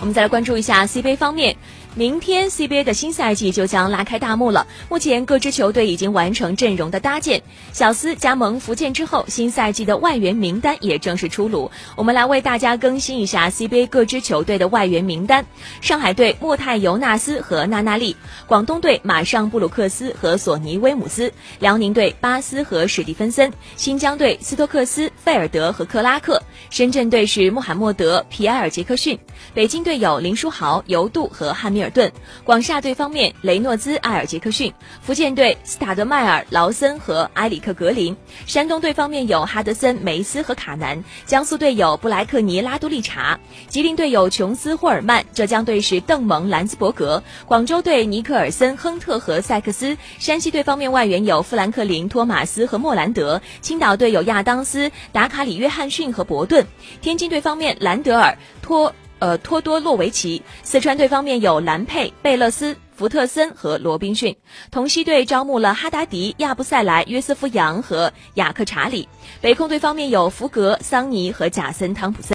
我们再来关注一下 CBA 方面。明天 CBA 的新赛季就将拉开大幕了。目前各支球队已经完成阵容的搭建。小斯加盟福建之后，新赛季的外援名单也正式出炉。我们来为大家更新一下 CBA 各支球队的外援名单：上海队莫泰尤纳斯和纳纳利；广东队马尚布鲁克斯和索尼威姆斯；辽宁队巴斯和史蒂芬森；新疆队斯托克斯、费尔德和克拉克；深圳队是穆罕默德、皮埃尔杰克逊；北京队有林书豪、尤杜和汉密。尔顿，广厦队方面，雷诺兹、埃尔杰克逊；福建队斯塔德迈尔、劳森和埃里克格林；山东队方面有哈德森、梅斯和卡南；江苏队有布莱克尼、拉多利查；吉林队有琼斯、霍尔曼；浙江队是邓蒙、兰斯伯格；广州队尼克尔森、亨特和塞克斯；山西队方面外援有富兰克林、托马斯和莫兰德；青岛队有亚当斯、达卡里约翰逊和伯顿；天津队方面兰德尔、托。呃，托多洛维奇。四川队方面有兰佩、贝勒斯、福特森和罗宾逊。同曦队招募了哈达迪、亚布塞莱、约瑟夫·杨和雅克查理。北控队方面有福格、桑尼和贾森·汤普森。